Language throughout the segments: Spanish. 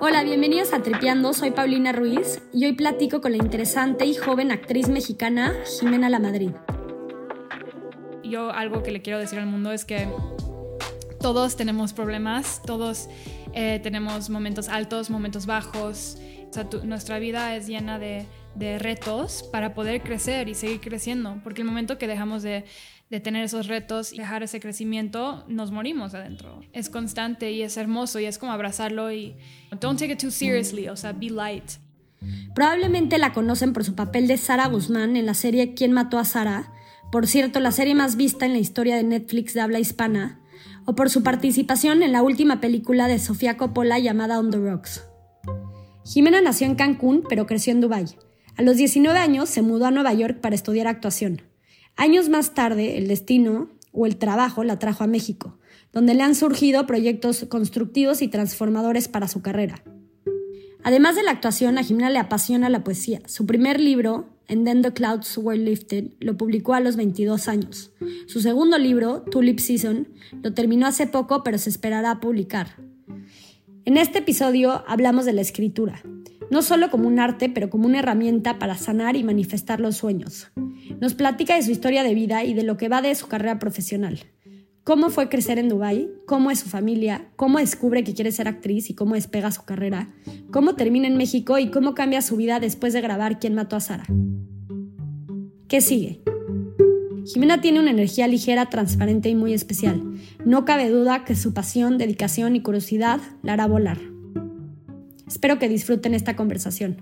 Hola, bienvenidos a Tripeando, soy Paulina Ruiz y hoy platico con la interesante y joven actriz mexicana Jimena La Madrid. Yo algo que le quiero decir al mundo es que todos tenemos problemas, todos eh, tenemos momentos altos, momentos bajos. nuestra vida es llena de, de retos para poder crecer y seguir creciendo, porque el momento que dejamos de, de tener esos retos y dejar ese crecimiento, nos morimos adentro. Es constante y es hermoso y es como abrazarlo y don't take it too seriously, o sea, be light. Probablemente la conocen por su papel de Sara Guzmán en la serie ¿Quién mató a Sara? Por cierto, la serie más vista en la historia de Netflix de habla hispana, o por su participación en la última película de Sofía Coppola llamada On the Rocks. Jimena nació en Cancún, pero creció en Dubái. A los 19 años se mudó a Nueva York para estudiar actuación. Años más tarde, el destino o el trabajo la trajo a México, donde le han surgido proyectos constructivos y transformadores para su carrera. Además de la actuación, a Jimena le apasiona la poesía. Su primer libro, And Then the Clouds Were Lifted, lo publicó a los 22 años. Su segundo libro, Tulip Season, lo terminó hace poco, pero se esperará a publicar. En este episodio hablamos de la escritura, no solo como un arte, pero como una herramienta para sanar y manifestar los sueños. Nos platica de su historia de vida y de lo que va de su carrera profesional. Cómo fue crecer en Dubái, cómo es su familia, cómo descubre que quiere ser actriz y cómo despega su carrera, cómo termina en México y cómo cambia su vida después de grabar Quién mató a Sara. ¿Qué sigue? Jimena tiene una energía ligera, transparente y muy especial. No cabe duda que su pasión, dedicación y curiosidad la hará volar. Espero que disfruten esta conversación.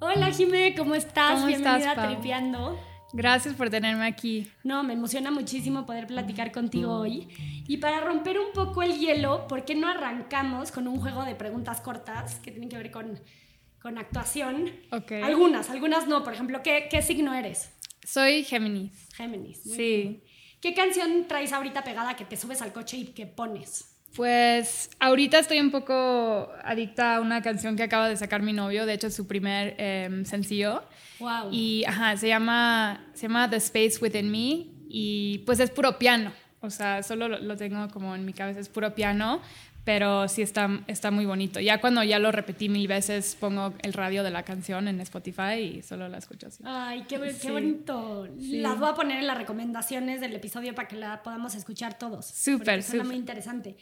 Hola Jimé, ¿cómo estás? ¿Cómo Bienvenida estás, a Tripeando. Gracias por tenerme aquí. No, me emociona muchísimo poder platicar contigo hoy. Y para romper un poco el hielo, ¿por qué no arrancamos con un juego de preguntas cortas que tienen que ver con, con actuación? Ok. Algunas, algunas no. Por ejemplo, ¿qué, qué signo eres? Soy Géminis. Géminis. muy Sí. bien. ¿Qué canción traes ahorita pegada que te subes al coche y que pones? Pues ahorita estoy un poco adicta a una canción que acaba de sacar mi novio, de hecho es su primer em, sencillo. Wow. Y ajá, se llama, se llama The Space Within Me y pues es puro piano. O sea, solo lo, lo tengo como en mi cabeza, es puro piano, pero sí está, está muy bonito. Ya cuando ya lo repetí mil veces, pongo el radio de la canción en Spotify y solo la escucho así. Ay, qué, qué Sí. bonito. Sí. Las voy a poner en las recomendaciones del episodio para que la podamos escuchar todos. Súper, súper. muy interesante.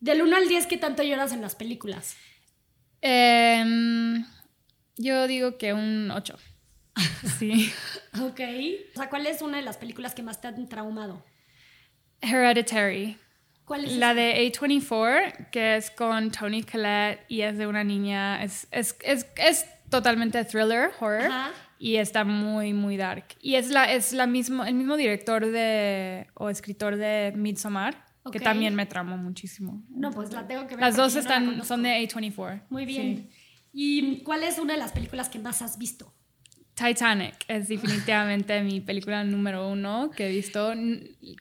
Del 1 al 10, ¿qué tanto lloras en las películas? Em, yo digo que un 8. Sí. Ok. O sea, ¿cuál es una de las películas que más te han traumado? Hereditary. ¿Cuál es? La esa? de A24, que es con Tony Collette y es de una niña, es, es, es, es totalmente thriller, horror, Ajá. y está muy, muy dark. Y es, la, es la mismo, el mismo director de, o escritor de Midsommar, Ok. que también me tramó muchísimo. No, pues la tengo que ver. Las dos yo no la están, son de A24. Muy bien. ¿Y cuál es una de las películas que más has visto? Titanic es definitivamente mi película número uno que he visto.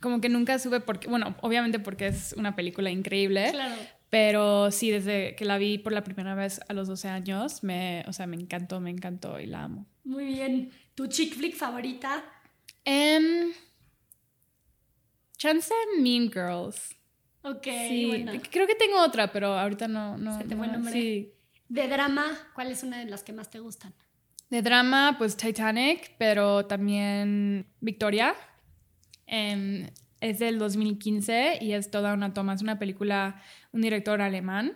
Como que nunca sube porque, bueno, obviamente porque es una película increíble. Claro. Pero sí, desde que la vi por la primera vez a los 12 años, me, o sea, me encantó, me encantó y la amo. Muy bien. ¿Tu chick flick favorita? Em, chance Mean Girls. Ok, sí, buena. creo que tengo otra, pero ahorita no. no ¿Se te fue el nombre? Sí. De drama, ¿cuál es una de las que más te gustan? De drama, pues Titanic, pero también Victoria. Em, es del 2015 y es toda una toma. Es una película, un director alemán.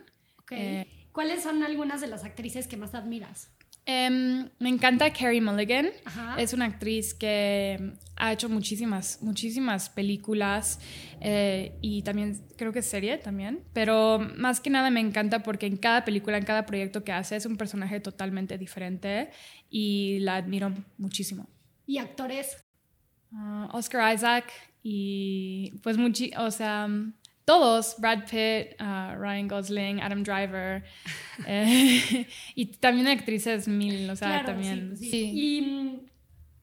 Eh, ¿Cuáles son algunas de las actrices que más admiras? Em, me encanta Carrie Mulligan. Ajá. Es una actriz que ha hecho muchísimas, muchísimas películas eh, y también creo que serie también. Pero más que nada me encanta porque en cada película, en cada proyecto que hace es un personaje totalmente diferente y la admiro muchísimo. ¿Y actores? Ah, Oscar Isaac y pues muchi o sea, todos, Brad Pitt, ah, Ryan Gosling, Adam Driver eh, y también actrices mil, o sea, Claro, también. sí, sí. sí. ¿Y mm,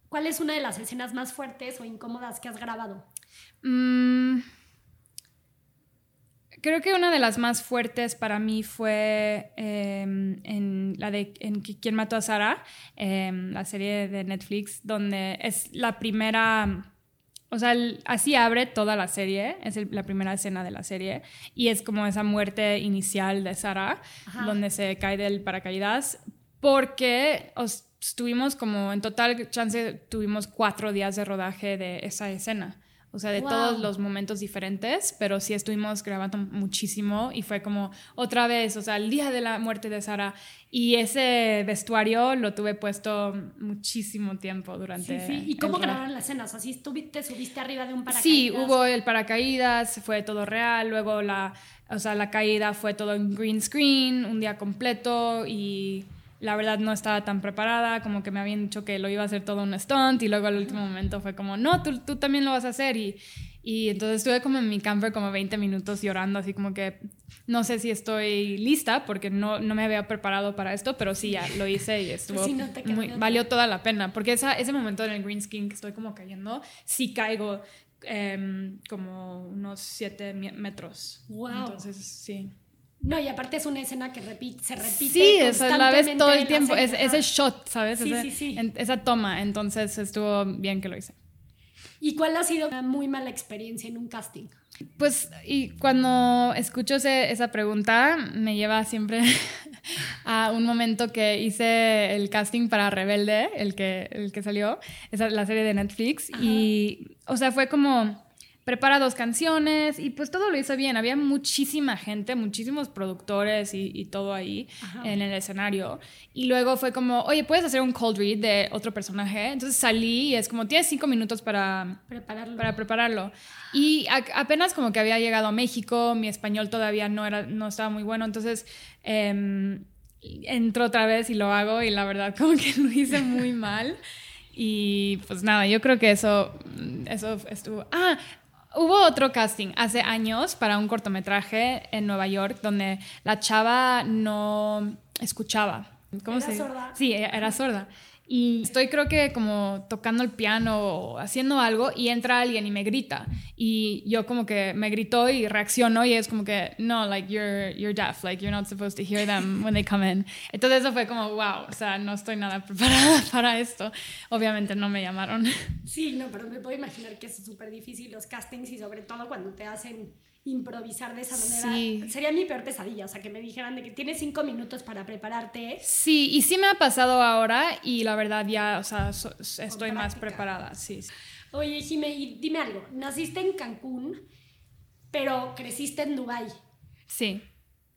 cuál es una de las escenas más fuertes o incómodas que has grabado? Mm, creo que una de las más fuertes para mí fue em, en la de en Qui- ¿Quién mató a Sara? Em, la serie de Netflix, donde es la primera, o sea, así abre toda la serie, es la primera escena de la serie, y es como esa muerte inicial de Sara, donde se cae del paracaídas, porque estuvimos como, en total chance, tuvimos cuatro días de rodaje de esa escena. O sea, de todos los momentos diferentes, pero sí estuvimos grabando muchísimo y fue como otra vez, o sea, el día de la muerte de Sara. Y ese vestuario lo tuve puesto muchísimo tiempo durante. Sí, sí. ¿Y cómo grabaron las escenas? ¿Así te subiste arriba de un paracaídas? Sí, hubo el paracaídas, fue todo real. Luego la, o sea, la caída fue todo en green screen, un día completo y la verdad no estaba tan preparada, como que me habían dicho que lo iba a hacer todo un stunt y luego al último momento fue como, no, tú, tú también lo vas a hacer y, y entonces estuve como en mi camper como 20 minutos llorando, así como que no sé si estoy lista porque no, no me había preparado para esto, pero sí, ya lo hice y estuvo muy, valió toda la pena, porque esa, ese momento en el green skin que estoy como cayendo, sí caigo em, como unos 7 metros. Wow. Entonces, sí. No, y aparte es una escena que repite, se repite. Sí, esa la ves todo el tiempo. Es, ese shot, ¿sabes? Sí, sí, sí. esa toma. Entonces estuvo bien que lo hice. ¿Y cuál ha sido una muy mala experiencia en un casting? Pues, y cuando escucho esa pregunta, me lleva siempre a un momento que hice el casting para Rebelde, el que, el que salió, esa, la serie de Netflix. Y, o sea, fue como prepara dos canciones y pues todo lo hizo bien. Había muchísima gente, muchísimos productores y, todo ahí en el escenario. Y luego fue como, oye, ¿puedes hacer un cold read de otro personaje? Entonces salí y es como, tienes cinco minutos para prepararlo. Para prepararlo. Y apenas como que había llegado a México, mi español todavía no, era, no estaba muy bueno, entonces... Eh, entro otra vez y lo hago y la verdad como que lo hice muy mal. Y pues nada, yo creo que eso, eso estuvo... Ah, Hubo otro casting hace años para un cortometraje en Nueva York donde la chava no escuchaba. ¿Cómo ¿Era sorda? Sí, era sorda. Y estoy creo que como tocando el piano o haciendo algo y entra alguien y me grita. Y yo como que me gritó y reacciono y es como que, no, like you're, you're deaf, like you're not supposed to hear them when they come in. Entonces eso fue como, wow, o sea, no estoy nada preparada para esto. Obviamente no me llamaron. Sí, no, pero me puedo imaginar que es súper difícil los castings y sobre todo cuando te hacen improvisar de esa manera. Sería mi peor pesadilla, o sea, que me dijeran de que tienes cinco minutos para prepararte. Sí, y sí me ha pasado ahora y la verdad ya, o sea, estoy más preparada, sí. Oye, Jime, y dime algo, naciste en Cancún, pero creciste en Dubái. Sí.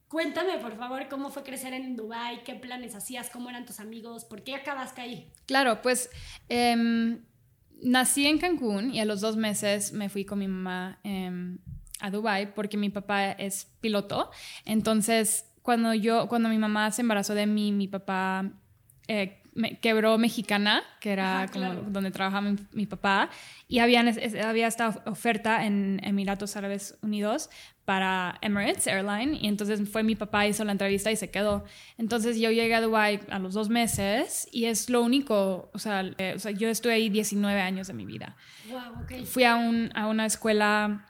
Cuéntame, por favor, cómo fue crecer en Dubái, qué planes hacías, cómo eran tus amigos, por qué acabaste ahí. Claro, pues em, nací en Cancún y a los dos meses me fui con mi mamá em, a Dubai porque mi papá es piloto. Entonces, cuando yo, cuando mi mamá se embarazó de mí, mi papá eh, me quebró Mexicana, que era como donde trabajaba mi, papá, y había, había esta oferta en Emiratos Árabes Unidos para Emirates Airline, y entonces fue mi papá, hizo la entrevista y se quedó. Entonces yo llegué a Dubai a los dos meses y es lo único, o sea, eh, o sea yo estuve ahí 19 años de mi vida. Fui a, un, a una escuela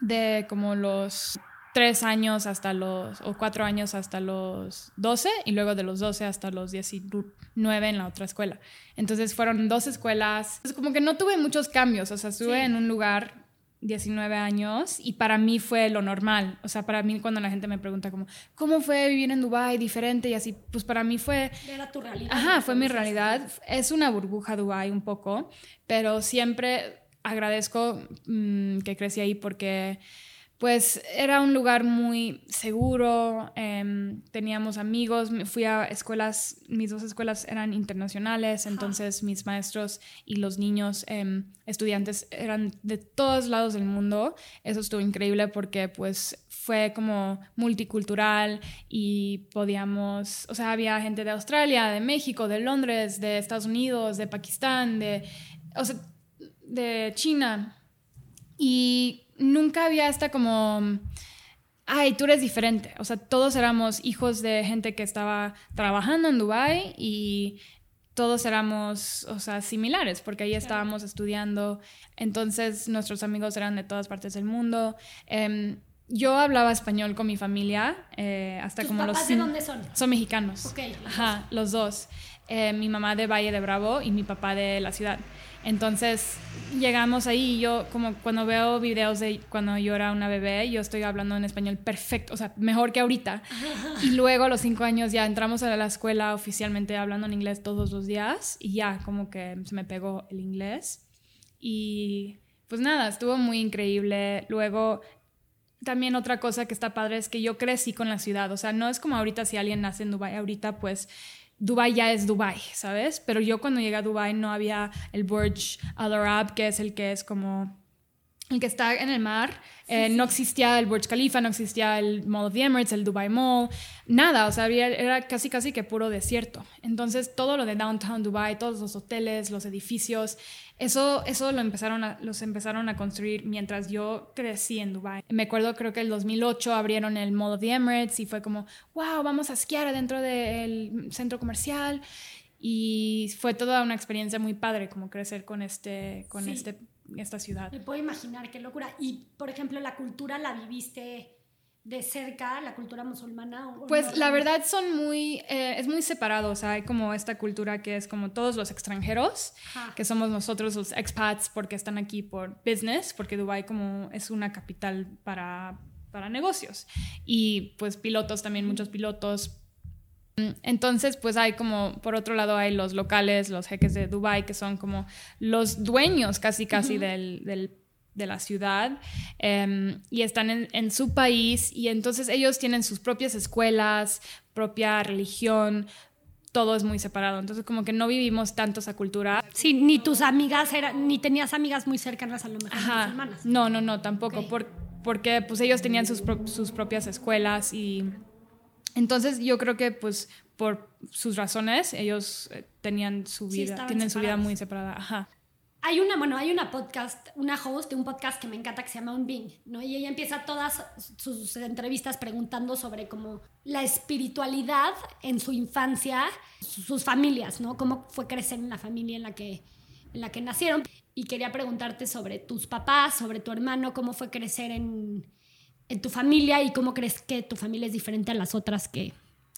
de como los tres años hasta los, o cuatro años hasta los 12 y luego de los 12 hasta los 19 en la otra escuela. Entonces fueron dos escuelas. Es como que no tuve muchos cambios, o sea, estuve en un lugar 19 años y para mí fue lo normal. O sea, para mí cuando la gente me pregunta como, ¿cómo fue vivir en Dubai diferente y así? Pues para mí fue... Era tu realidad. Ajá, fue mi realidad. Es una burbuja Dubai un poco, pero siempre agradezco mm, que crecí ahí porque pues era un lugar muy seguro, em, teníamos amigos, fui a escuelas, mis dos escuelas eran internacionales, entonces mis maestros y los niños em, estudiantes eran de todos lados del mundo, eso estuvo increíble porque pues fue como multicultural y podíamos, o sea, había gente de Australia, de México, de Londres, de Estados Unidos, de Pakistán, de, o sea, de China y nunca había hasta como, ay, tú eres diferente. O sea, todos éramos hijos de gente que estaba trabajando en Dubai y todos éramos, o sea, similares, porque ahí estábamos estudiando, entonces nuestros amigos eran de todas partes del mundo. Em, yo hablaba español con mi familia eh, hasta ¿Tus como papás los... de dónde son? Son mexicanos. Ok, los Ajá, los dos. Eh, mi mamá de Valle de Bravo y mi papá de la ciudad. Entonces llegamos ahí y yo como cuando veo videos de cuando yo era una bebé, yo estoy hablando en español perfecto, o sea, mejor que ahorita. Y luego a los cinco años ya entramos a la escuela oficialmente hablando en inglés todos los días y ya como que se me pegó el inglés. Y pues nada, estuvo muy increíble. Luego también otra cosa que está padre es que yo crecí con la ciudad, o sea, no es como ahorita si alguien nace en Dubai ahorita pues Dubai ya es Dubai, ¿sabes? Pero yo cuando llegué a Dubai no había el Burj Al Arab, que es el que es como el que está en el mar. Eh, no existía el Burj Khalifa, no existía el Mall of the Emirates, el Dubai Mall, nada, o sea, había, era casi casi que puro desierto. Entonces todo lo de downtown Dubai, todos los hoteles, los edificios, eso, eso lo empezaron a, los empezaron a construir mientras yo crecí en Dubai. Me acuerdo, creo que el 2008 abrieron el Mall of the Emirates y fue como, wow, vamos a esquiar adentro del centro comercial. Y fue toda una experiencia muy padre, como crecer con, este, con Sí. este, esta ciudad. Me puedo imaginar qué locura. Y, por ejemplo, la cultura la viviste de cerca, la cultura musulmana. o- Pues no? la verdad son muy, eh, es muy separado, o sea, hay como esta cultura que es como todos los extranjeros, Ajá. que somos nosotros los expats porque están aquí por business, porque Dubai como es una capital para, para negocios. Y pues pilotos también, muchos pilotos. Entonces, pues hay como, por otro lado, hay los locales, los jeques de Dubai, que son como los dueños casi, casi del, del- de la ciudad em, y están en, en su país y entonces ellos tienen sus propias escuelas, propia religión, todo es muy separado. Entonces, como que no vivimos tanto esa cultura. Sí, ni tus amigas eran, ni tenías amigas muy cercanas a lo mejor Ajá. musulmanas. No, no, no, tampoco. Por- porque pues ellos tenían sus, pro- sus propias escuelas y entonces yo creo que pues por sus razones ellos eh, tenían su vida, tienen su vida muy separada. Ajá. Hay una, bueno, hay una podcast, una host de un podcast que me encanta que se llama Un Bing, ¿no? Y ella empieza todas sus entrevistas preguntando sobre como la espiritualidad en su infancia, su- sus familias, ¿no? Cómo fue crecer en la familia en la que, en la que nacieron. Y quería preguntarte sobre tus papás, sobre tu hermano, cómo fue crecer en, en tu familia y cómo crees que tu familia es diferente a las otras que,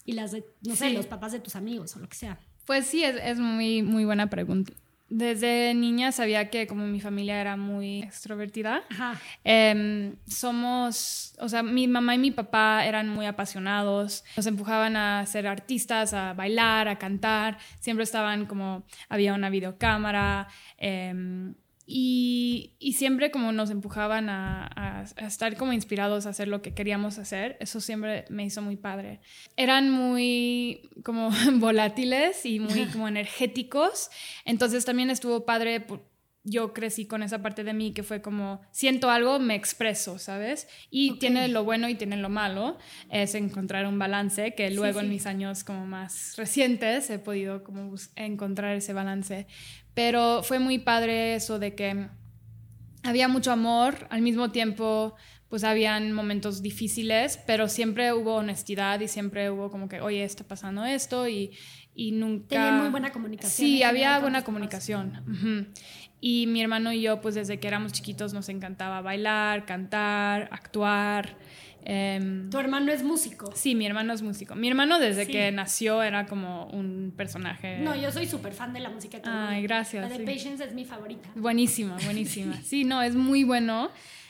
y las de, no sé, Sí. los papás de tus amigos o lo que sea. Pues sí, es, es muy, muy buena pregunta. Desde niña sabía que como mi familia era muy extrovertida, Ajá. Em, somos, o sea, mi mamá y mi papá eran muy apasionados, nos empujaban a ser artistas, a bailar, a cantar, siempre estaban como, había una videocámara em, y, y siempre como nos empujaban a, a- a estar como inspirados a hacer lo que queríamos hacer, eso siempre me hizo muy padre. Eran muy como volátiles y muy como energéticos, entonces también estuvo padre yo crecí con esa parte de mí que fue como, siento algo, me expreso, ¿sabes? Y Ok. tiene lo bueno y tiene lo malo, es encontrar un balance, que Sí, luego en mis años como más recientes he podido como encontrar ese balance. Pero fue muy padre eso de que había mucho amor, al mismo tiempo pues habían momentos difíciles, pero siempre hubo honestidad y siempre hubo como que, oye, está pasando esto y, y nunca... Tenían muy buena comunicación Sí, había buena comunicación. Y mi hermano y yo, pues desde que éramos chiquitos nos encantaba bailar, cantar, actuar. em, Tu hermano es músico. sí, mi hermano es músico. Mi hermano desde Sí. que nació era como un personaje. No, yo soy súper fan de la música de tu Ay, gracias, La de sí. Patience es mi favorita. Buenísima, buenísima. Sí, no, es muy bueno.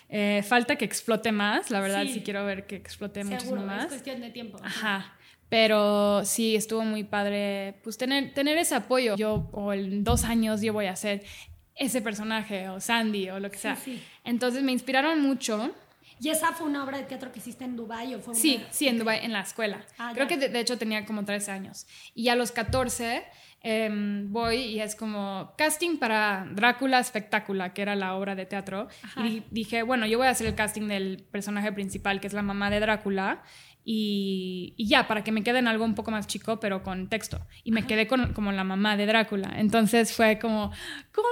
Eh, falta que explote más, la verdad Sí. sí, quiero ver que explote Seguro, muchísimo es más. cuestión de tiempo. Ajá. Pero sí, estuvo muy padre, pues tener, tener ese apoyo. Yo, o en dos años, yo voy a ser ese personaje, o Sandy, o lo que sea. sí. Entonces me inspiraron mucho. ¿Y esa fue una obra de teatro que hiciste en Dubái o fue una- Sí, sí, en Dubái, en la escuela. Ah, Creo ya. que de, hecho tenía como 13 años. Y a los 14 em, voy y es como casting para Drácula Espectácula, que era la obra de teatro. Ajá. Y di- dije, bueno, yo voy a hacer el casting del personaje principal, que es la mamá de Drácula. Y, y ya, para que me quede en algo un poco más chico, pero con texto. Y me quedé con, como la mamá de Drácula. Entonces fue como, ¿cómo?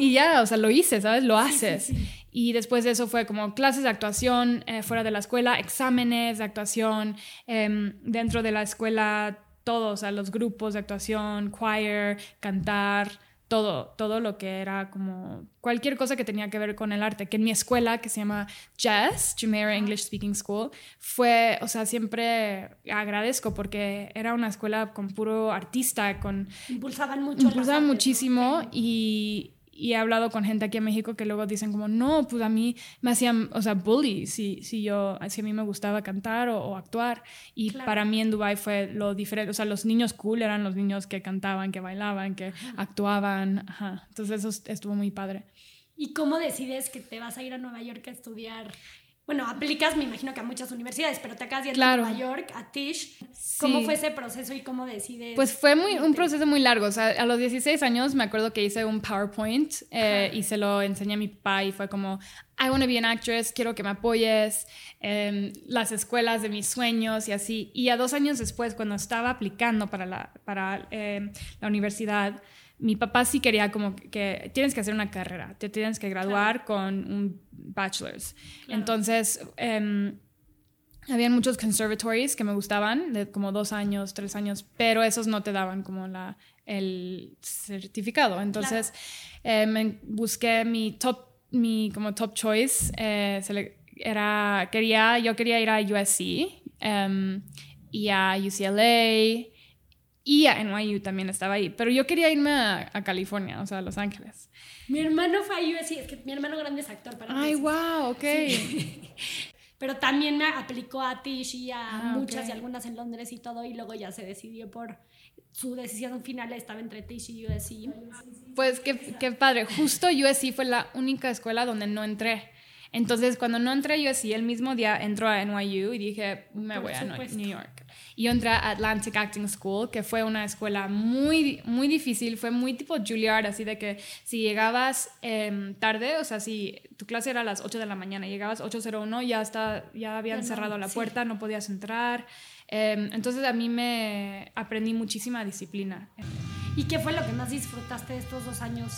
Y ya, o sea, lo hice, ¿sabes? Lo haces. Y después de eso fue como clases de actuación eh, fuera de la escuela, exámenes de actuación, em, dentro de la escuela, todos, o sea, los grupos de actuación, choir, cantar, todo, todo lo que era como cualquier cosa que tenía que ver con el arte, que en mi escuela, que se llama Jazz, Jumeirah English Speaking School, fue, o sea, siempre agradezco porque era una escuela con puro artista, con... Impulsaban mucho. Impulsaban muchísimo y, y he hablado con gente aquí en México que luego dicen como, no, pues a mí me hacían, o sea, bully si, si yo, si a mí me gustaba cantar o, actuar. Y para mí en Dubai fue lo diferente, o sea, los niños cool eran los niños que cantaban, que bailaban, que actuaban. Ajá. Entonces eso estuvo muy padre. ¿Y cómo decides que te vas a ir a Nueva York a estudiar bueno, aplicas, me imagino que a muchas universidades, pero te acabas de ir a Nueva York, a Tisch. ¿Cómo fue ese proceso y cómo decides? Pues fue muy, un proceso muy largo. O sea, a los 16 años me acuerdo que hice un PowerPoint eh, y se lo enseñé a mi papá y fue como, I want to be an actress, quiero que me apoyes, eh, las escuelas de mis sueños y así. Y a dos años después, cuando estaba aplicando para la, para, em, la universidad, mi papá sí quería como que tienes que hacer una carrera, te tienes que graduar con un bachelor's. Entonces, eh, habían muchos conservatories que me gustaban, de como dos años, tres años, pero esos no te daban como la, el certificado. Entonces, eh, me busqué mi top, mi como top choice, eh, era, quería, yo quería ir a USC em, y a UCLA y a NYU también estaba ahí. Pero yo quería irme a, California, o sea, a Los Ángeles. Mi hermano fue a USC, es que mi hermano grande es actor para Ay, wow, ok. Pero también me aplicó a Tish y a ah, muchas y algunas en Londres y todo, y luego ya se decidió por su decisión final estaba entre Tish y USC. Pues qué, qué padre. Justo USC fue la única escuela donde no entré. Entonces, cuando no entré a USC, el mismo día entró a NYU y dije, me voy a New York. Y yo entré a Atlantic Acting School, que fue una escuela muy, muy difícil, fue muy tipo Juilliard, así de que si llegabas em, tarde, o sea, si tu clase era a las 8 de la mañana, llegabas 8.01, ya, está, ya habían cerrado la puerta, no podías entrar. Em, entonces a mí me aprendí muchísima disciplina. ¿Y qué fue lo que más disfrutaste de estos dos años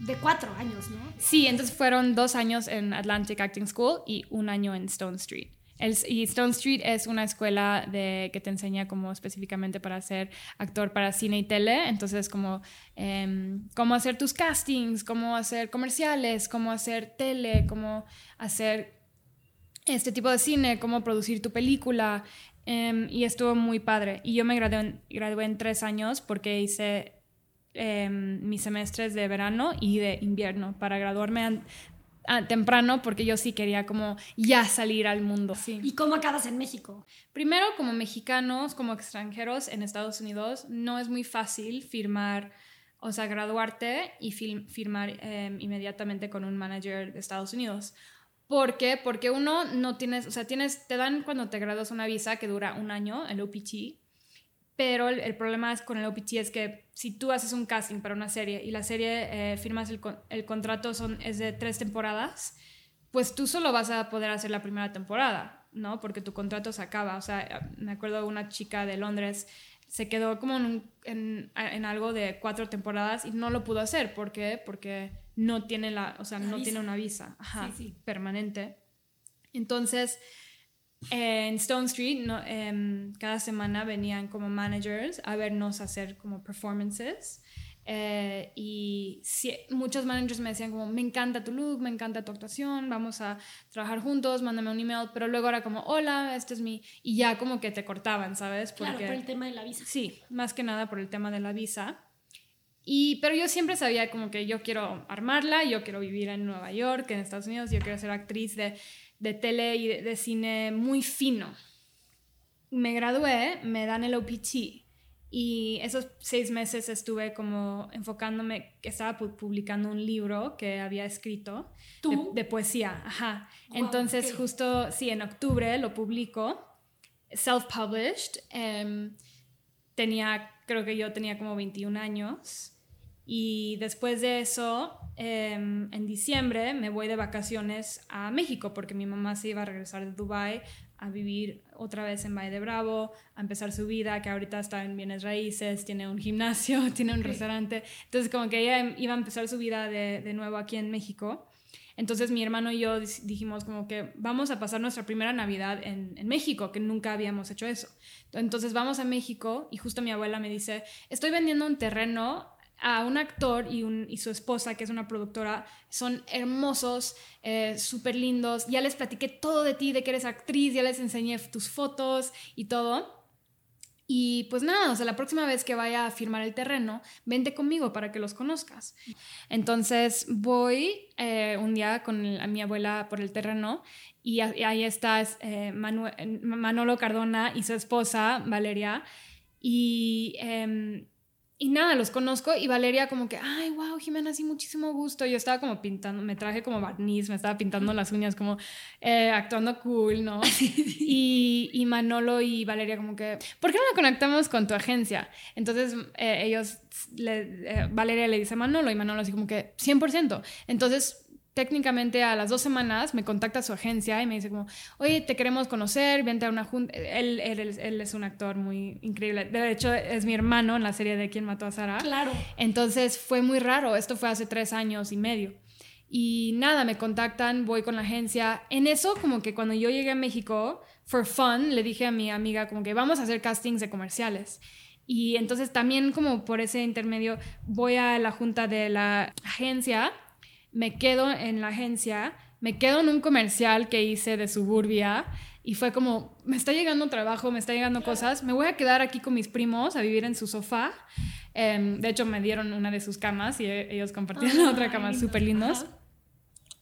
de cuatro años, ¿no? Sí, entonces fueron dos años en Atlantic Acting School y un año en Stone Street. El, y Stone Street es una escuela de, que te enseña como específicamente para ser actor para cine y tele, entonces como em, cómo hacer tus castings, cómo hacer comerciales, cómo hacer tele, cómo hacer este tipo de cine, cómo producir tu película. Em, y estuvo muy padre. Y yo me gradué gradué en tres años porque hice Em, mis semestres de verano y de invierno para graduarme temprano porque yo sí quería como ya salir al mundo. Sí. ¿Y cómo acabas en México? Primero, como mexicanos, como extranjeros en Estados Unidos, no es muy fácil firmar, o sea, graduarte y firmar em, inmediatamente con un manager de Estados Unidos. ¿Por qué? Porque uno no tienes, o sea, tienes, te dan cuando te gradúas una visa que dura un año, el OPT, pero el, problema es con el OPT es que si tú haces un casting para una serie y la serie eh, firmas el, el, contrato son, es de tres temporadas, pues tú solo vas a poder hacer la primera temporada, ¿no? Porque tu contrato se acaba. O sea, me acuerdo de una chica de Londres, se quedó como en, en, en algo de cuatro temporadas y no lo pudo hacer. ¿Por qué? Porque no tiene, la, o sea, no tiene una visa permanente. Entonces en Stone Street, em, cada semana venían como managers a vernos hacer como performances. Eh, y muchos managers me decían como, me encanta tu look, me encanta tu actuación, vamos a trabajar juntos, mándame un email, pero luego era como, hola, este es mi... Y ya como que te cortaban, ¿sabes? Porque, claro, por el tema de la visa. Sí, más que nada por el tema de la visa. Y, pero yo siempre sabía como que yo quiero armarla, yo quiero vivir en Nueva York, en Estados Unidos, yo quiero ser actriz de de tele y de, cine muy fino. Me gradué, me dan el OPT y esos seis meses estuve como enfocándome, que estaba publicando un libro que había escrito De, poesía. Ajá. Entonces justo, sí, en octubre lo publico, self-published. Em, tenía, creo que yo tenía como 21 años. Y después de eso, em, en diciembre me voy de vacaciones a México porque mi mamá se iba a regresar de Dubai a vivir otra vez en Valle de Bravo, a empezar su vida, que ahorita está en bienes raíces, tiene un gimnasio, tiene un restaurante. Entonces como que ella iba a empezar su vida de, de nuevo aquí en México. Entonces mi hermano y yo dijimos como que vamos a pasar nuestra primera Navidad en, en, México, que nunca habíamos hecho eso. Entonces vamos a México y justo mi abuela me dice, estoy vendiendo un terreno a un actor y, su esposa, que es una productora, son hermosos, eh, súper lindos. Ya les platiqué todo de ti, de que eres actriz, ya les enseñé tus fotos y todo. Y pues nada, o sea, la próxima vez que vaya a firmar el terreno, vente conmigo para que los conozcas. Entonces voy eh, un día con a mi abuela por el terreno y, ahí está eh, Manolo Cardona y su esposa, Valeria. Y em, y nada, los conozco y Valeria como que, ay, wow, Jimena, sí, muchísimo gusto. Yo estaba como pintando, me traje como barniz, me estaba pintando las uñas como eh, actuando cool, ¿no? Y, y, Manolo y Valeria como que, ¿por qué no la conectamos con tu agencia? Entonces eh, ellos, eh, Valeria le dice a Manolo y Manolo así como que, 100%. Entonces técnicamente a las dos semanas me contacta su agencia y me dice como, oye, te queremos conocer, vente a una junta. Él, él, es un actor muy increíble. De hecho, es mi hermano en la serie de Quién mató a Sara. Claro. Entonces fue muy raro. Esto fue hace tres años y medio. Y nada, me contactan, voy con la agencia. En eso, como que cuando yo llegué a México, for fun, le dije a mi amiga como que vamos a hacer castings de comerciales. Y entonces también como por ese intermedio voy a la junta de la agencia me quedo en la agencia, me quedo en un comercial que hice de Suburbia y fue como, me está llegando trabajo, me está llegando cosas, me voy a quedar aquí con mis primos a vivir en su sofá. Em, de hecho, me dieron una de sus camas y e, ellos compartían la otra cama, súper lindos.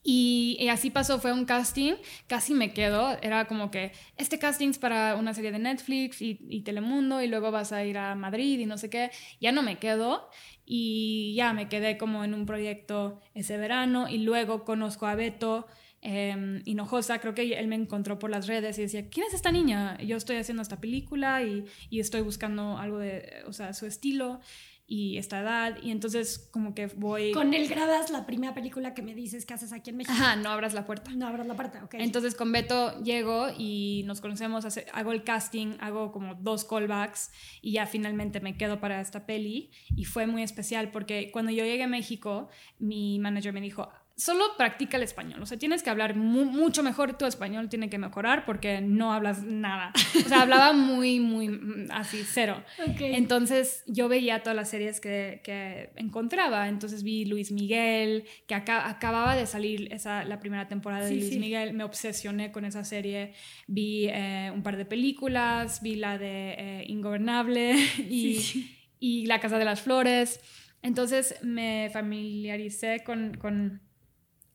Y, así pasó, fue un casting, casi me quedo, era como que este casting es para una serie de Netflix y, y, Telemundo y luego vas a ir a Madrid y no sé qué, ya no me quedo y ya me quedé como en un proyecto ese verano y luego conozco a Beto eh, Hinojosa, creo que él me encontró por las redes y decía, ¿quién es esta niña? Yo estoy haciendo esta película y, y estoy buscando algo de, o sea, su estilo y esta edad y entonces como que voy... Con él grabas la primera película que me dices que haces aquí en México. Ajá, no abras la puerta. No abras la puerta, ok. Entonces con Beto llego y nos conocemos, hago el casting, hago como dos callbacks y ya finalmente me quedo para esta peli y fue muy especial porque cuando yo llegué a México, mi manager me dijo, solo practica el español. O sea, tienes que hablar mucho mejor tu español, tiene que mejorar porque no hablas nada. O sea, hablaba muy, muy mm, así, cero. Entonces yo veía todas las series que, que, encontraba. Entonces vi Luis Miguel, que acababa de salir esa, la primera temporada de Luis Miguel. Me obsesioné con esa serie. Vi eh, un par de películas, vi la de eh, Ingobernable y, y La Casa de las Flores. Entonces me familiaricé con, con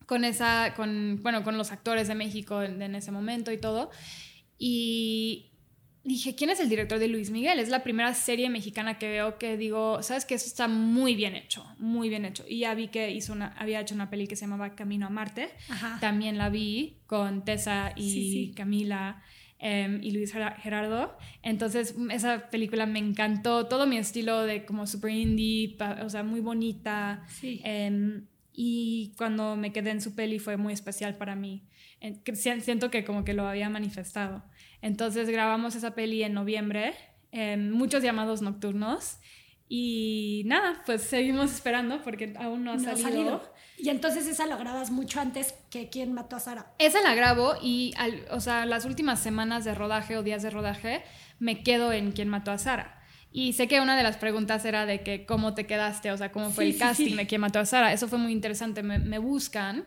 con esa, con, bueno, con los actores de México en, ese momento y todo. Y dije, ¿quién es el director de Luis Miguel? Es la primera serie mexicana que veo que digo, sabes que eso está muy bien hecho, muy bien hecho. Y ya vi que hizo una, había hecho una peli que se llamaba Camino a Marte. También la vi con Tessa y Camila. Em, y Luis Gerardo. Entonces, esa película me encantó. Todo mi estilo de como super indie, o sea, muy bonita. Sí. Em, y cuando me quedé en su peli fue muy especial para mí. Siento que como que lo había manifestado. Entonces grabamos esa peli en noviembre, muchos llamados nocturnos. Y nada, pues seguimos esperando porque aún no ha, salido. Y entonces esa la grabas mucho antes que quién mató a Sara. Esa la grabo y, o sea, las últimas semanas de rodaje o días de rodaje me quedo en quién mató a Sara. Y sé que una de las preguntas era de que cómo te quedaste, o sea, cómo fue el casting de quién mató a Sara. Eso fue muy interesante. Me, buscan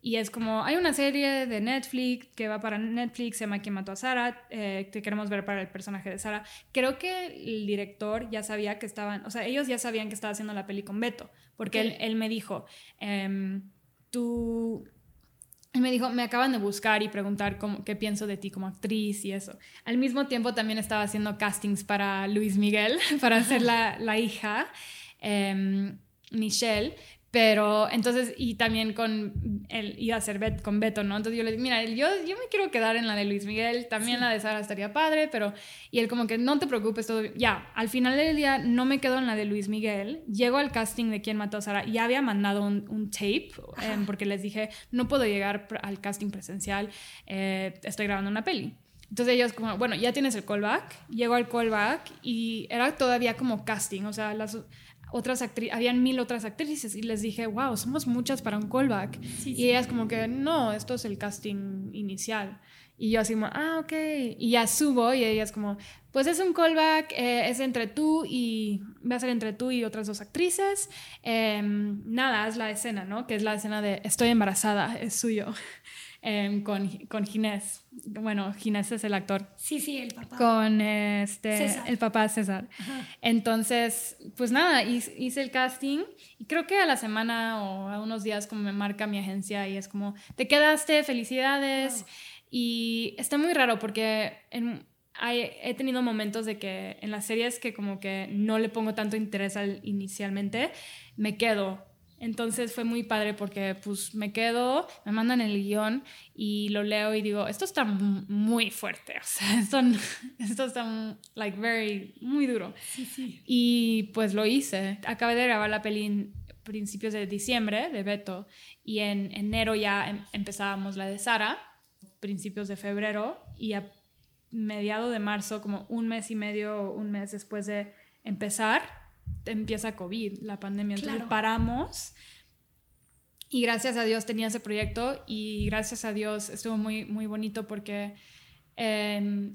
y es como, hay una serie de Netflix que va para Netflix, se llama Quién mató a Sara, eh, que queremos ver para el personaje de Sara. Creo que el director ya sabía que estaban, o sea, ellos ya sabían que estaba haciendo la peli con Beto, porque él, él, me dijo, em, tú y me dijo, me acaban de buscar y preguntar cómo, qué pienso de ti como actriz y eso. Al mismo tiempo también estaba haciendo castings para Luis Miguel, para ser la, la hija, eh, Michelle, pero entonces, y también con él iba a ser Bet, con Beto, ¿no? Entonces yo le dije, mira, yo, yo me quiero quedar en la de Luis Miguel, también la de Sara estaría padre, pero. Y él, como que no te preocupes, todo. Ya, al final del día no me quedo en la de Luis Miguel. Llego al casting de quién mató a Sara. Ya había mandado un, un tape, em, porque les dije, no puedo llegar al casting presencial, eh, estoy grabando una peli. Entonces ellos como, bueno, ya tienes el callback. Llego al callback y era todavía como casting, o sea, las otras actrices, habían mil otras actrices y les dije, wow, somos muchas para un callback. y ellas como que, no, esto es el casting inicial. Y yo así como, ah, ok. Y ya subo y ellas como, Pues es un callback, eh, es entre tú y. Va a ser entre tú y otras dos actrices. Em, nada, es la escena, ¿no? Que es la escena de Estoy embarazada, es suyo. Em, con, con Ginés. Bueno, Ginés es el actor. Sí, sí, el papá. Con este, el papá César. Entonces, pues nada, hice, el casting y creo que a la semana o a unos días como me marca mi agencia y es como, te quedaste, felicidades. Y está muy raro porque he tenido momentos de que en las series que como que no le pongo tanto interés al, inicialmente, me quedo entonces fue muy padre porque pues me quedo, me mandan el guion y lo leo y digo, esto está muy fuerte, o sea, esto, esto está like very, muy duro. Sí, sí. Y pues lo hice. Acabé de grabar la peli en principios de diciembre de Beto y en enero ya em, empezábamos la de Sara, principios de febrero y a mediado de marzo, como un mes y medio, un mes después de empezar, empieza COVID, la pandemia. Entonces paramos y gracias a Dios tenía ese proyecto y gracias a Dios estuvo muy, muy bonito porque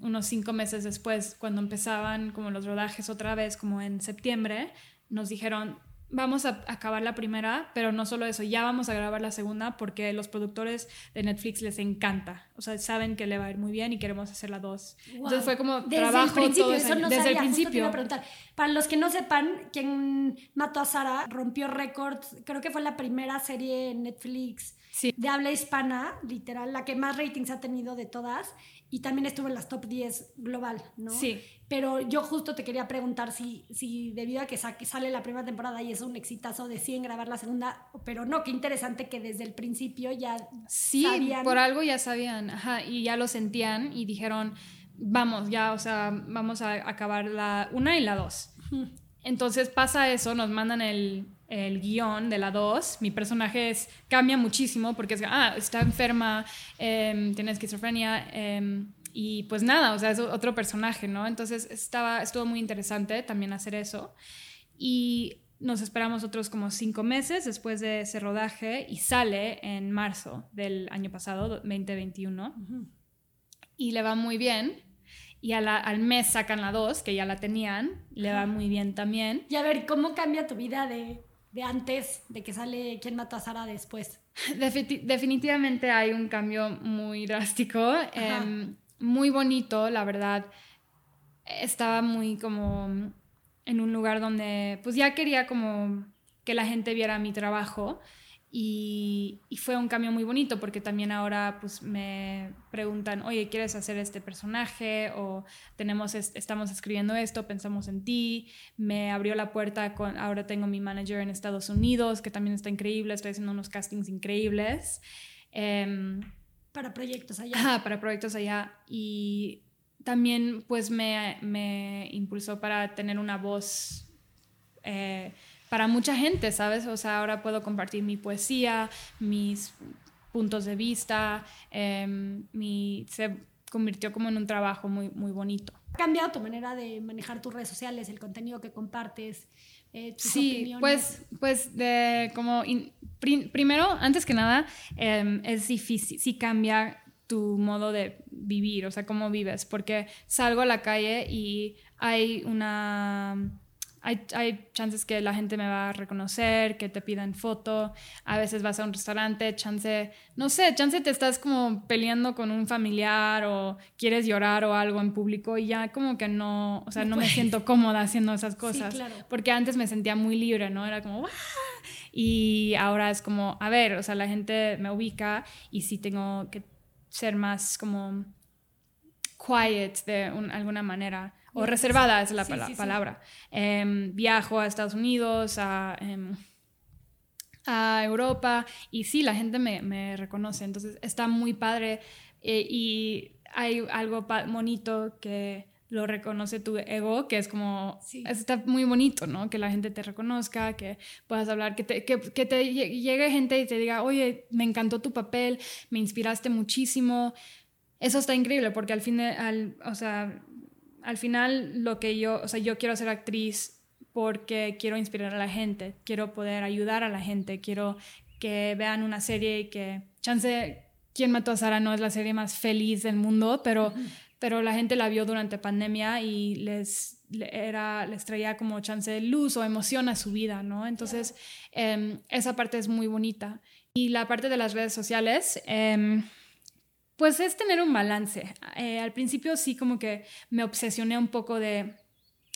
unos cinco meses después, cuando empezaban como los rodajes otra vez, como en septiembre, nos dijeron, vamos a acabar la primera, pero no solo eso, ya vamos a grabar la segunda porque los productores de Netflix les encanta. O sea, saben que le va a ir muy bien y queremos hacer la dos. Entonces fue como desde trabajo el principio, eso no desde sabía, el principio. preguntar. Para los que no sepan, quien mató a Sara rompió récords. Creo que fue la primera serie en Netflix de habla hispana, literal, la que más ratings ha tenido de todas y también estuvo en las top 10 global, ¿no? Sí. Pero yo justo te quería preguntar si, si debido a que sale la primera temporada y es un exitazo, deciden grabar la segunda, pero no, qué interesante que desde el principio ya sí, por algo ya sabían, ajá, y ya lo sentían y dijeron, vamos, ya, o sea, vamos a acabar la una y la dos. Entonces pasa eso, nos mandan el, el guion de la 2, mi personaje es, cambia muchísimo porque es, ah, está enferma, eh, tiene esquizofrenia em, y pues nada, o sea, es otro personaje, ¿no? Entonces estaba, estuvo muy interesante también hacer eso y nos esperamos otros como cinco meses después de ese rodaje y sale en marzo del año pasado, 2021, y le va muy bien. Y al mes sacan la 2, que ya la tenían, le va muy bien también. Y a ver, ¿cómo cambia tu vida de de antes de que sale quién mató a Sara después. definitivamente hay un cambio muy drástico, em, muy bonito, la verdad. Estaba muy como en un lugar donde pues ya quería como que la gente viera mi trabajo y, fue un cambio muy bonito porque también ahora pues me preguntan, oye, ¿quieres hacer este personaje? O tenemos, estamos escribiendo esto, pensamos en ti. Me abrió la puerta, con, ahora tengo mi manager en Estados Unidos, que también está increíble, estoy haciendo unos castings increíbles. Em, para proyectos allá. Para proyectos allá. Y también pues me, me impulsó para tener una voz. Eh, para mucha gente, ¿sabes? O sea, ahora puedo compartir mi poesía, mis puntos de vista, em, mi, se convirtió como en un trabajo muy, muy bonito. ¿Ha cambiado tu manera de manejar tus redes sociales, el contenido que compartes? Eh, tus sí, pues, pues de como, primero, antes que nada, em, es difícil, sí cambia tu modo de vivir, o sea, cómo vives, porque salgo a la calle y hay una hay, chances que la gente me va a reconocer, que te pidan foto, a veces vas a un restaurante, chance, no sé, chance te estás como peleando con un familiar o quieres llorar o algo en público y ya como que no, o sea, no, me siento cómoda haciendo esas cosas, porque antes me sentía muy libre, ¿no? Era como, y ahora es como, a ver, o sea, la gente me ubica y sí tengo que ser más como quiet de alguna manera o reservada es la palabra. Em, viajo a Estados Unidos, a, em, a, Europa, y sí, la gente me, me reconoce, entonces está muy padre eh, y hay algo bonito que lo reconoce tu ego, que es como, está muy bonito, ¿no? Que la gente te reconozca, que puedas hablar, que te, que, que te llegue gente y te diga, oye, me encantó tu papel, me inspiraste muchísimo. Eso está increíble porque al fin, al, o sea, al final lo que yo, o sea, yo quiero ser actriz porque quiero inspirar a la gente, quiero poder ayudar a la gente, quiero que vean una serie y que chance quién mató a Sara no es la serie más feliz del mundo, pero pero la gente la vio durante pandemia y les, era, les traía como chance de luz o emoción a su vida, ¿no? Entonces, em, esa parte es muy bonita. Y la parte de las redes sociales, em, pues es tener un balance. Eh, al principio sí como que me obsesioné un poco de,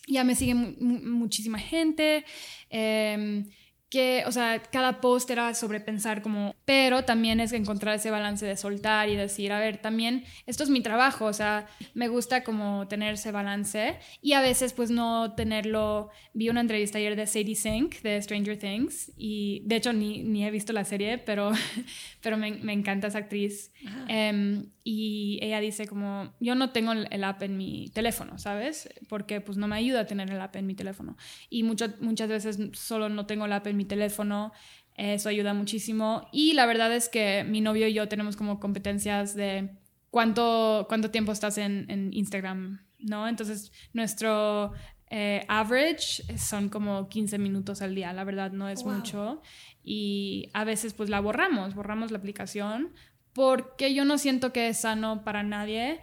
ya me sigue muchísima gente. Eh, que, o sea, cada post era sobre pensar como, pero también es encontrar ese balance de soltar y decir, a ver, también esto es mi trabajo, o sea, me gusta como tener ese balance y a veces pues no tenerlo. Vi una entrevista ayer de Sadie Sink de Stranger Things y de hecho ni, ni he visto la serie, pero, pero me, me encanta esa actriz. Um, y ella dice como, yo no tengo el app en mi teléfono, ¿sabes? Porque pues no me ayuda a tener el app en mi teléfono. Y muchas muchas veces solo no tengo el app en mi teléfono, eso ayuda muchísimo. Y la verdad es que mi novio y yo tenemos como competencias de cuánto, cuánto tiempo estás en, en Instagram, ¿no? Entonces, nuestro eh, average son como 15 minutos al día, la verdad no es mucho. Y a veces pues la borramos, borramos la aplicación porque yo no siento que es sano para nadie.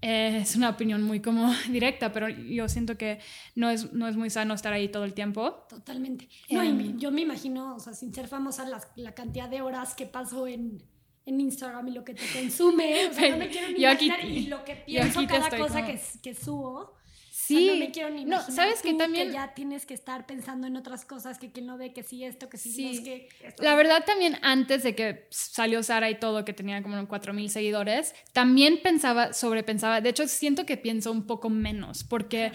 Eh, es una opinión muy como directa, pero yo siento que no es, no es muy sano estar ahí todo el tiempo. Totalmente. No, em, yo me imagino, o sea, sin ser famosa, la, la cantidad de horas que paso en, en, Instagram y lo que te consume. O sea, no me quiero ni imaginar y lo que pienso cada cosa que, que subo. Sí. no me quiero ni no, sabes que también ya tienes que estar pensando en otras cosas que quien no ve que sí esto, que sí, sí. que La verdad también antes de que salió Sara y todo que tenía como 4000 seguidores, también pensaba, sobrepensaba, de hecho siento que pienso un poco menos porque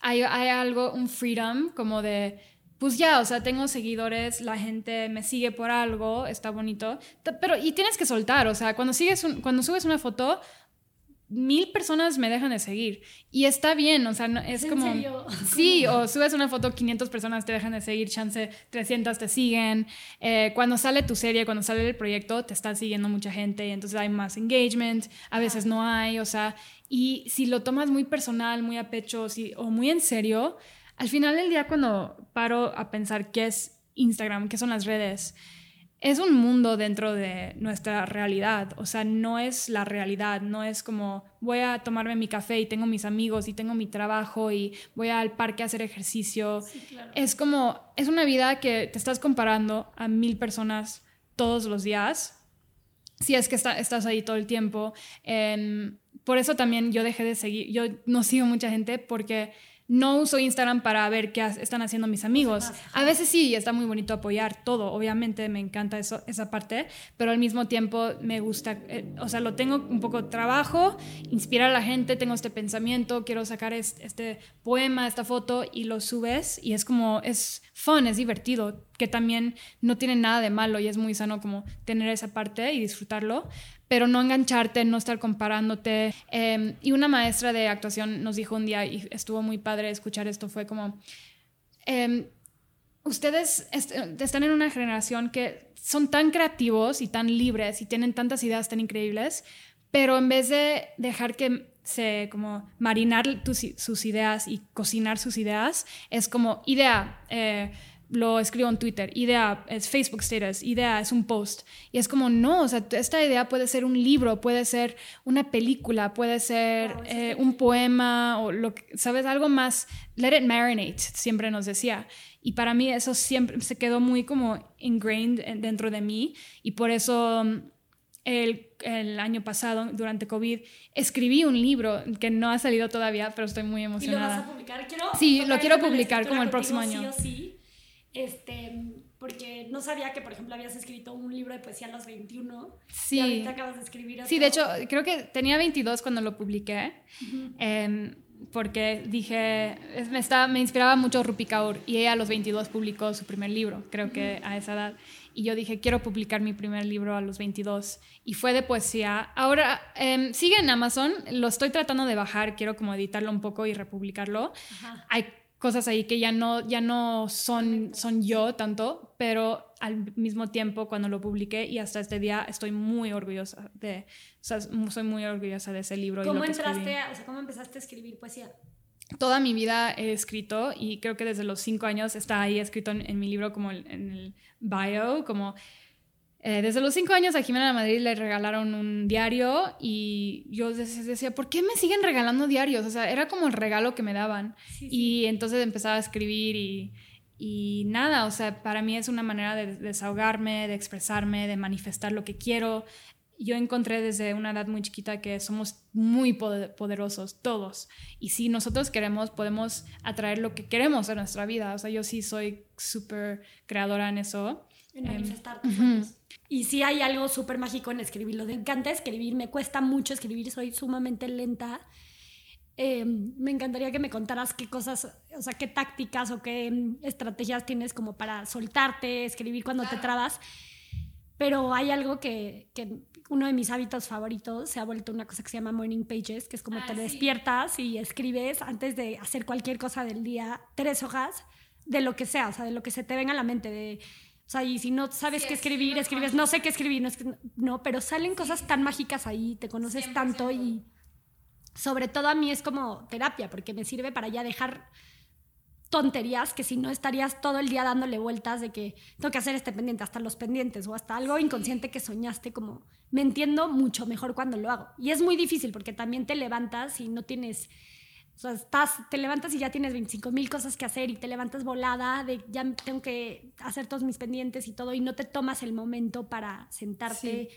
hay, hay algo un freedom como de pues ya, o sea, tengo seguidores, la gente me sigue por algo, está bonito, pero y tienes que soltar, o sea, cuando sigues cuando subes una foto, mil personas me dejan de seguir. Y está bien, o sea, es como... Sí, o subes una foto, 500 personas te dejan de seguir, chance 300 te siguen. Eh, cuando sale tu serie, cuando sale el proyecto, te está siguiendo mucha gente y entonces hay más engagement, a veces no hay, o sea, y si lo tomas muy personal, muy a pecho o muy en serio, al final del día cuando paro a pensar qué es Instagram, qué son las redes, es un mundo dentro de nuestra realidad, o sea, no es la realidad, no es como voy a tomarme mi café y tengo mis amigos y tengo mi trabajo y voy al parque a hacer ejercicio. Es como, es una vida que te estás comparando a mil personas todos los días, si es que estás ahí todo el tiempo. por eso también yo dejé de seguir, yo no sigo mucha gente porque no uso Instagram para ver qué están haciendo mis amigos. A veces sí, está muy bonito apoyar todo, obviamente me encanta eso, esa parte, pero al mismo tiempo me gusta, eh, o sea, lo tengo un poco trabajo, inspirar a la gente, tengo este pensamiento, quiero sacar este, poema, esta foto y lo subes y es como, es fun, es divertido, que también no tiene nada de malo y es muy sano como tener esa parte y disfrutarlo, pero no engancharte, no estar comparándote. Em, y una maestra de actuación nos dijo un día, y estuvo muy padre escuchar esto, fue como, em, ustedes están en una generación que son tan creativos y tan libres y tienen tantas ideas tan increíbles, pero en vez de dejar que se como marinar sus ideas y cocinar sus ideas, es como idea. Eh, lo escribo en Twitter, idea es Facebook status, idea es un post. Y es como, no, o sea, esta idea puede ser un libro, puede ser una película, puede ser eh, un poema o lo que, ¿sabes? Algo más, let it marinate, siempre nos decía. Y para mí eso siempre se quedó muy como ingrained dentro de mí y por eso mm, el, el, año pasado, durante COVID, escribí un libro que no ha salido todavía, pero estoy muy emocionada. ¿Y lo vas a publicar? Quiero sí, lo quiero publicar como el próximo año. Sí este, porque no sabía que, por ejemplo, habías escrito un libro de poesía a los 21. Sí. Y ahorita acabas de escribir otro. Sí, de hecho, creo que tenía 22 cuando lo publiqué. Em, porque dije, me, estaba, me inspiraba mucho Rupi Kaur y ella a los 22 publicó su primer libro, creo que a esa edad. Y yo dije, quiero publicar mi primer libro a los 22. Y fue de poesía. Ahora, em, sigue en Amazon, lo estoy tratando de bajar, quiero como editarlo un poco y republicarlo. Hay cosas ahí que ya no, ya no son, son yo tanto, pero al mismo tiempo cuando lo publiqué y hasta este día estoy muy orgullosa de, o sea, soy muy orgullosa de ese libro. ¿Cómo entraste, o sea, cómo empezaste a escribir poesía? Toda mi vida he escrito y creo que desde los cinco años está ahí escrito en, mi libro como en el bio, como eh, desde los cinco años a Jimena de Madrid le regalaron un diario y yo decía, ¿por qué me siguen regalando diarios? O sea, era como el regalo que me daban. Y entonces empezaba a escribir y, y, nada, o sea, para mí es una manera de desahogarme, de expresarme, de manifestar lo que quiero. Yo encontré desde una edad muy chiquita que somos muy poderosos, todos. Y si nosotros queremos, podemos atraer lo que queremos a nuestra vida. O sea, yo sí soy súper creadora en eso. En manifestar y sí hay algo súper mágico en escribir. Me encanta escribir, me cuesta mucho escribir, soy sumamente lenta. Em, me encantaría que me contaras qué cosas, o sea, qué tácticas o qué em, estrategias tienes como para soltarte, escribir cuando te trabas. Pero hay algo que, que, uno de mis hábitos favoritos se ha vuelto una cosa que se llama morning pages, que es como ah, te despiertas y escribes antes de hacer cualquier cosa del día, tres hojas de lo que sea, o sea, de lo que se te venga a la mente, de sea, y si no sabes qué escribir, escribes, no sé qué escribir, no, no pero salen cosas tan mágicas ahí, te conoces tanto y sobre todo a mí es como terapia, porque me sirve para ya dejar tonterías que si no estarías todo el día dándole vueltas de que tengo que hacer este pendiente, hasta los pendientes o hasta algo inconsciente que soñaste, como me entiendo mucho mejor cuando lo hago. Y es muy difícil porque también te levantas y no tienes sea, estás, te levantas y ya tienes 25 mil cosas que hacer y te levantas volada de ya tengo que hacer todos mis pendientes y todo y no te tomas el momento para sentarte.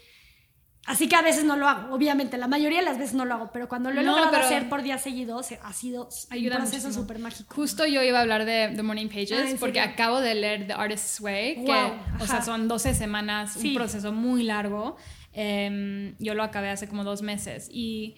Así que a veces no lo hago, obviamente, la mayoría de las veces no lo hago, pero cuando lo he logrado hacer por días seguidos ha sido un proceso súper mágico. Justo yo iba a hablar de The Morning Pages ah, porque acabo de leer The Artist's Way, que o sea, son 12 semanas, un proceso muy largo. Em, yo lo acabé hace como dos meses y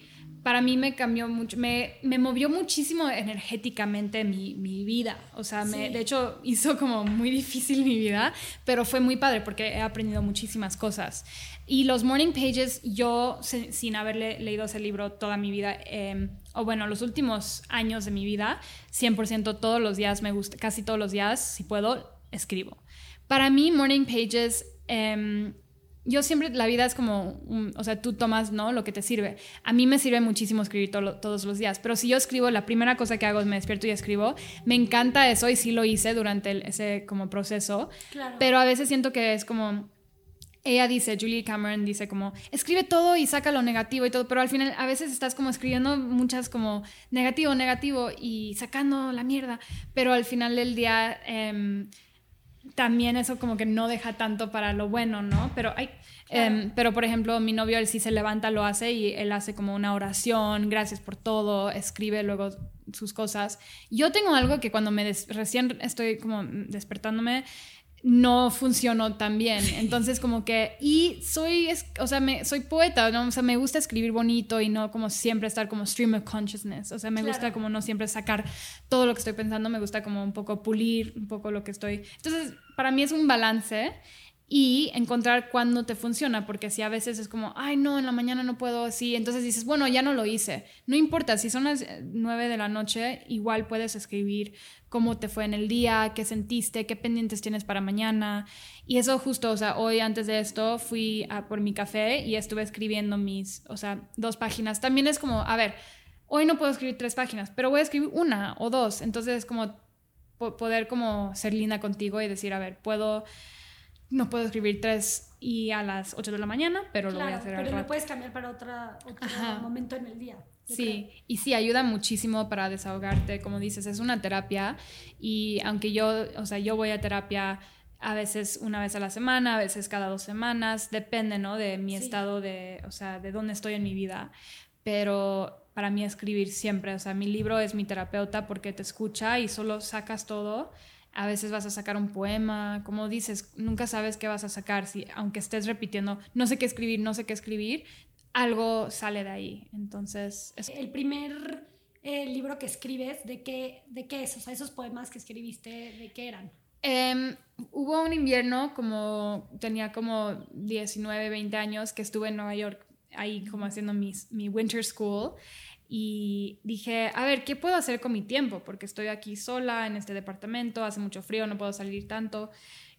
para mí me cambió mucho, me, me movió muchísimo energéticamente mi, mi vida. O sea, me, de hecho hizo como muy difícil mi vida, pero fue muy padre porque he aprendido muchísimas cosas. Y los morning pages, yo sin haberle leído ese libro toda mi vida, em, o bueno, los últimos años de mi vida, 100% todos los días me gusta, casi todos los días, si puedo, escribo. Para mí, morning pages... Eh, yo siempre, la vida es como, o sea, tú tomas, ¿no? Lo que te sirve. A mí me sirve muchísimo escribir todos los días, pero si yo escribo, la primera cosa que hago es me despierto y escribo. Me encanta eso y sí lo hice durante ese como proceso, claro. pero a veces siento que es como... Ella dice, Julie Cameron dice como, escribe todo y saca lo negativo y todo, pero al final a veces estás como escribiendo muchas como negativo, negativo y sacando la mierda, pero al final del día... Eh, también eso como que no deja tanto para lo bueno, ¿no? Pero hay, em, pero por ejemplo, mi novio, él sí se levanta, lo hace y él hace como una oración, gracias por todo, escribe luego sus cosas. Yo tengo algo que cuando me recién estoy como despertándome, no funcionó tan bien. Entonces, como que, y soy, o sea, me, soy poeta, ¿no? O sea, me gusta escribir bonito y no como siempre estar como stream of consciousness. O sea, me gusta como no siempre sacar todo lo que estoy pensando, me gusta como un poco pulir un poco lo que estoy. Entonces, para mí es un balance y encontrar cuándo te funciona, porque si a veces es como, ay, no, en la mañana no puedo, así, entonces dices, bueno, ya no lo hice. No importa, si son las nueve de la noche, igual puedes escribir cómo te fue en el día, qué sentiste, qué pendientes tienes para mañana. Y eso justo, o sea, hoy antes de esto fui por mi café y estuve escribiendo mis, o sea, dos páginas. También es como, a ver, hoy no puedo escribir tres páginas, pero voy a escribir una o dos. Entonces es como poder como ser linda contigo y decir, a ver, puedo no puedo escribir tres y a las 8 de la mañana, pero lo voy a hacer pero lo puedes cambiar para otra, otro momento en el día. Sí, y sí, ayuda muchísimo para desahogarte, como dices, es una terapia y aunque yo, o sea, yo voy a terapia a veces una vez a la semana, a veces cada dos semanas, depende, ¿no? De mi estado de, o sea, de dónde estoy en mi vida, pero para mí escribir siempre, o sea, mi libro es mi terapeuta porque te escucha y solo sacas todo a veces vas a sacar un poema, como dices, nunca sabes qué vas a sacar, si aunque estés repitiendo, no sé qué escribir, no sé qué escribir, algo sale de ahí. Entonces, el primer eh, libro que escribes, ¿de qué, ¿de qué es? O sea, esos poemas que escribiste, ¿de qué eran? Em, hubo un invierno, como tenía como 19, 20 años, que estuve en Nueva York, ahí como haciendo mis, mi winter school y dije, a ver, ¿qué puedo hacer con mi tiempo? Porque estoy aquí sola en este departamento, hace mucho frío, no puedo salir tanto.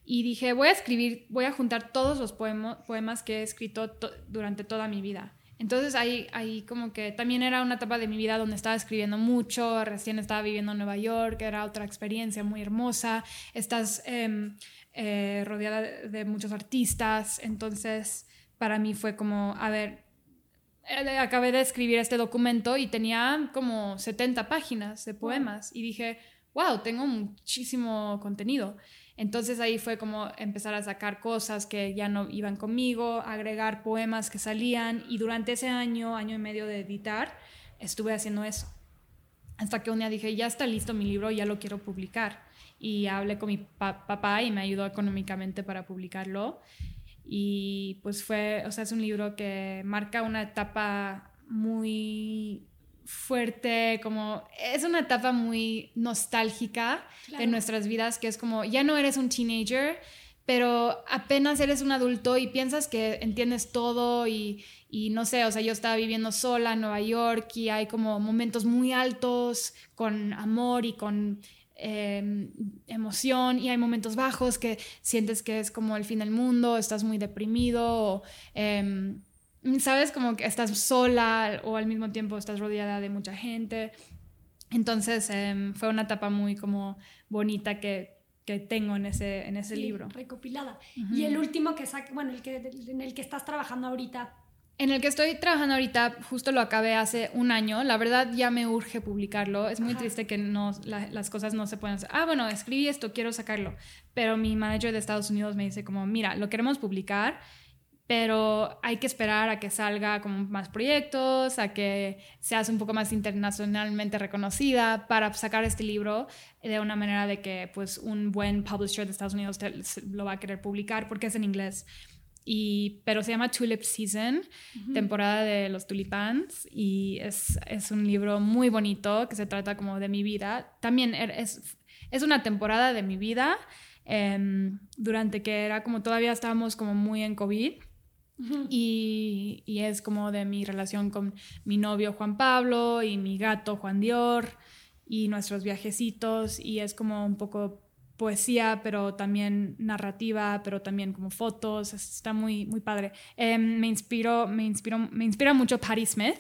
Y dije, voy a escribir, voy a juntar todos los poemas que he escrito durante toda mi vida. Entonces ahí, ahí como que también era una etapa de mi vida donde estaba escribiendo mucho, recién estaba viviendo en Nueva York, era otra experiencia muy hermosa, estás em, eh, rodeada de, muchos artistas, entonces para mí fue como, a ver, acabé de escribir este documento y tenía como 70 páginas de poemas y dije, wow, tengo muchísimo contenido. Entonces ahí fue como empezar a sacar cosas que ya no iban conmigo, agregar poemas que salían y durante ese año, año y medio de editar, estuve haciendo eso. Hasta que un día dije, ya está listo mi libro, ya lo quiero publicar. Y hablé con mi papá y me ayudó económicamente para publicarlo. Y pues fue, o sea, es un libro que marca una etapa muy fuerte, como es una etapa muy nostálgica de nuestras vidas, que es como, ya no eres un teenager, pero apenas eres un adulto y piensas que entiendes todo y, y, no sé, o sea, yo estaba viviendo sola en Nueva York y hay como momentos muy altos con amor y con em, emoción y hay momentos bajos que sientes que es como el fin del mundo, estás muy deprimido o, em, sabes como que estás sola o al mismo tiempo estás rodeada de mucha gente. Entonces em, fue una etapa muy como bonita que, que tengo en ese, en ese libro. Recopilada. Y el último que bueno, el que, en el que estás trabajando ahorita. En el que estoy trabajando ahorita, justo lo acabé hace un año. La verdad ya me urge publicarlo. Es muy triste que no, las cosas no se puedan hacer. Ah, bueno, escribí esto, quiero sacarlo. Pero mi manager de Estados Unidos me dice como, mira, lo queremos publicar pero hay que esperar a que salga como más proyectos, a que seas un poco más internacionalmente reconocida para sacar este libro de una manera de que pues un buen publisher de Estados Unidos lo va a querer publicar porque es en inglés. Y, pero se llama Tulip Season, temporada de los tulipans, y es, es, un libro muy bonito que se trata como de mi vida. También er, es, es una temporada de mi vida em, durante que era como todavía estábamos como muy en COVID y, y, es como de mi relación con mi novio Juan Pablo y mi gato Juan Dior y nuestros viajecitos y es como un poco poesía, pero también narrativa, pero también como fotos, está muy, muy padre. Em, me, inspiró, me, inspiró, me inspira mucho Patti Smith,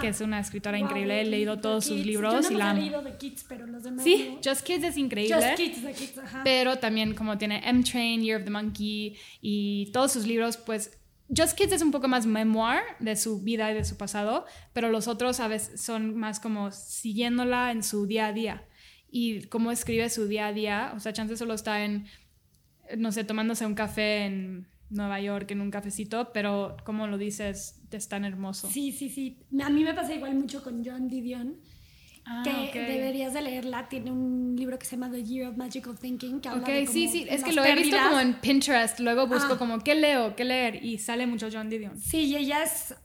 que es una escritora increíble, he leído todos sus libros. Yo no y la he leído de Kids, pero los demás Sí, Just Kids es increíble. Just Kids, de Kids, ajá. Pero también como tiene M-Train, Year of the Monkey y todos sus libros, pues Just Kids es un poco más memoir de su vida y de su pasado, pero los otros a veces son más como siguiéndola en su día a día y cómo escribe su día a día. O sea, Chance solo está en, no sé, tomándose un café en Nueva York, en un cafecito, pero como lo dices, es tan hermoso. Sí, sí, sí. A mí me pasa igual mucho con John Didion Ah, que deberías de leerla. Tiene un libro que se llama The Year of Magical Thinking. Que habla ok, sí, sí, es que lo he visto como en Pinterest. Luego busco ah. como, ¿qué leo? ¿Qué leer? Y sale mucho John Didion. Sí, y ella es,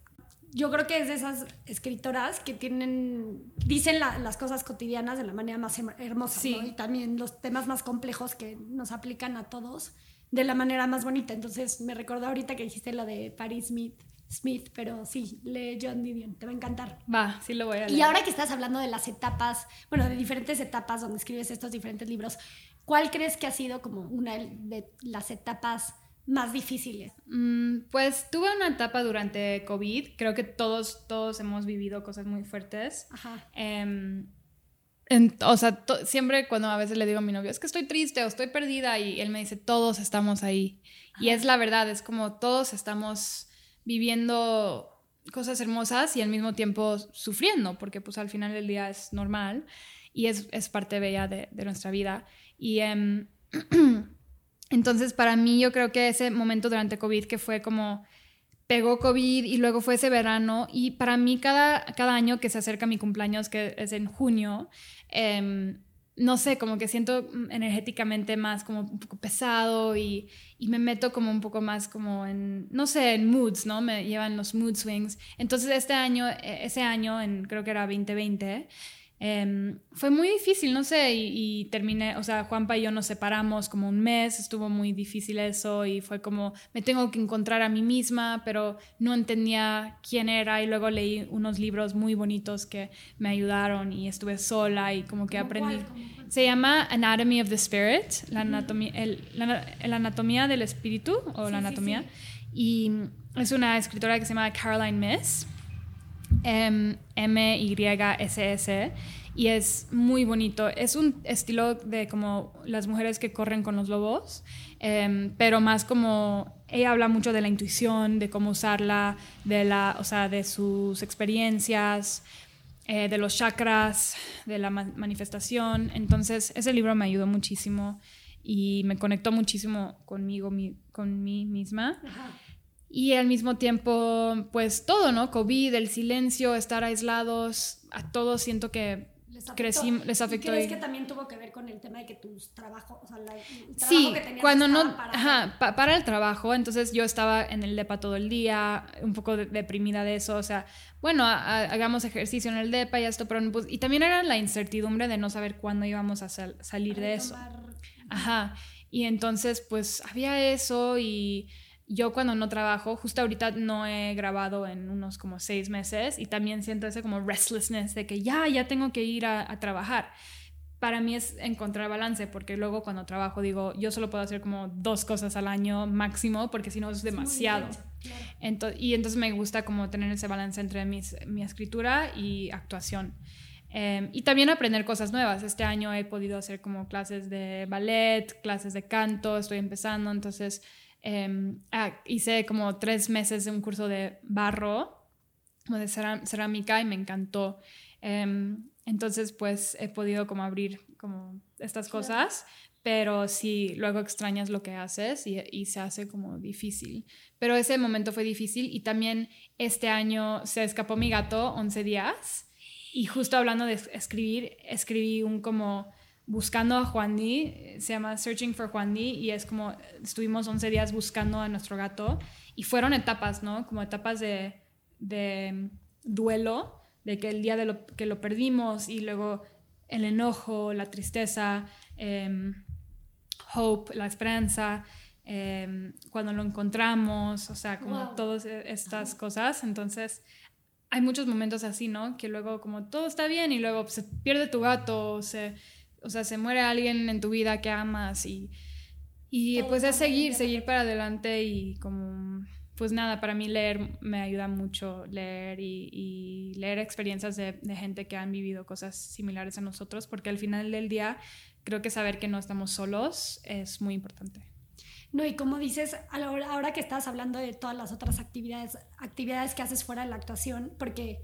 yo creo que es de esas escritoras que tienen, dicen las cosas cotidianas de la manera más hermosa. Sí. Y también los temas más complejos que nos aplican a todos de la manera más bonita. Entonces me recordó ahorita que dijiste la de Paris Smith Smith, pero sí, lee John Didion, te va a encantar. Va, sí lo voy a leer. Y ahora que estás hablando de las etapas, bueno, de diferentes etapas donde escribes estos diferentes libros, ¿cuál crees que ha sido como una de las etapas más difíciles? Mm, pues tuve una etapa durante COVID, creo que todos, todos hemos vivido cosas muy fuertes. Ajá. Em, o sea, siempre cuando a veces le digo a mi novio, es que estoy triste o estoy perdida y él me dice, todos estamos ahí. Y es la verdad, es como todos estamos viviendo cosas hermosas y al mismo tiempo sufriendo, porque pues al final del día es normal y es, es parte bella de, de, nuestra vida. Y em, entonces para mí yo creo que ese momento durante COVID que fue como pegó COVID y luego fue ese verano y para mí cada, cada año que se acerca mi cumpleaños, que es en junio, eh, no sé, como que siento energéticamente más como un poco pesado y, y, me meto como un poco más como en, no sé, en moods, ¿no? Me llevan los mood swings. Entonces este año, e, ese año, en, creo que era 2020, Em, fue muy difícil, no sé, y, terminé, o sea, Juanpa y yo nos separamos como un mes, estuvo muy difícil eso y fue como, me tengo que encontrar a mí misma, pero no entendía quién era y luego leí unos libros muy bonitos que me ayudaron y estuve sola y como que aprendí. Se llama Anatomy of the Spirit, la anatomía, el, la, anatomía del espíritu o la anatomía, y es una escritora que se llama Caroline Miss. M-Y-S-S. y es muy bonito. Es un estilo de como las mujeres que corren con los lobos, em, pero más como ella habla mucho de la intuición, de cómo usarla, de, la, o sea, de sus experiencias, eh, de los chakras, de la manifestación. Entonces, ese libro me ayudó muchísimo y me conectó muchísimo conmigo, mi, con mí misma. Y al mismo tiempo, pues todo, ¿no? COVID, el silencio, estar aislados, a todos siento que les afectó. les afectó. ¿Y crees que también tuvo que ver con el tema de que tus trabajos, o sea, el trabajo sí, que tenías cuando no, para... Ajá, para el trabajo, entonces yo estaba en el DEPA todo el día, un poco deprimida de eso, o sea, bueno, hagamos ejercicio en el DEPA y esto, pero pues, y también era la incertidumbre de no saber cuándo íbamos a salir de eso. Ajá, y entonces pues había eso y yo cuando no trabajo, justo ahorita no he grabado en unos como seis meses y también siento ese como restlessness de que ya, ya tengo que ir a, trabajar. Para mí es encontrar balance porque luego cuando trabajo digo, yo solo puedo hacer como dos cosas al año máximo porque si no es demasiado. y entonces me gusta como tener ese balance entre mis, mi escritura y actuación. Em, y también aprender cosas nuevas. Este año he podido hacer como clases de ballet, clases de canto, estoy empezando, entonces Em, ah, hice como tres meses de un curso de barro, o de cerámica, y me encantó. Em, entonces, pues he podido como abrir como estas cosas, pero sí, luego extrañas lo que haces y, y, se hace como difícil. Pero ese momento fue difícil y también este año se escapó mi gato 11 días y justo hablando de escribir, escribí un como buscando a Juan Di, se llama Searching for Juan Di, y es como estuvimos 11 días buscando a nuestro gato y fueron etapas, ¿no? Como etapas de, de duelo, de que el día de lo, que lo perdimos y luego el enojo, la tristeza, em, hope, la esperanza, em, cuando lo encontramos, o sea, como todas e, estas cosas. Entonces, hay muchos momentos así, ¿no? Que luego como todo está bien y luego se pierde tu gato, se o sea, se muere alguien en tu vida que amas y, y pues es seguir, seguir para adelante y como, pues nada, para mí leer me ayuda mucho, leer y, leer experiencias de, gente que han vivido cosas similares a nosotros, porque al final del día creo que saber que no estamos solos es muy importante. No, y como dices, ahora que estás hablando de todas las otras actividades, actividades que haces fuera de la actuación, porque,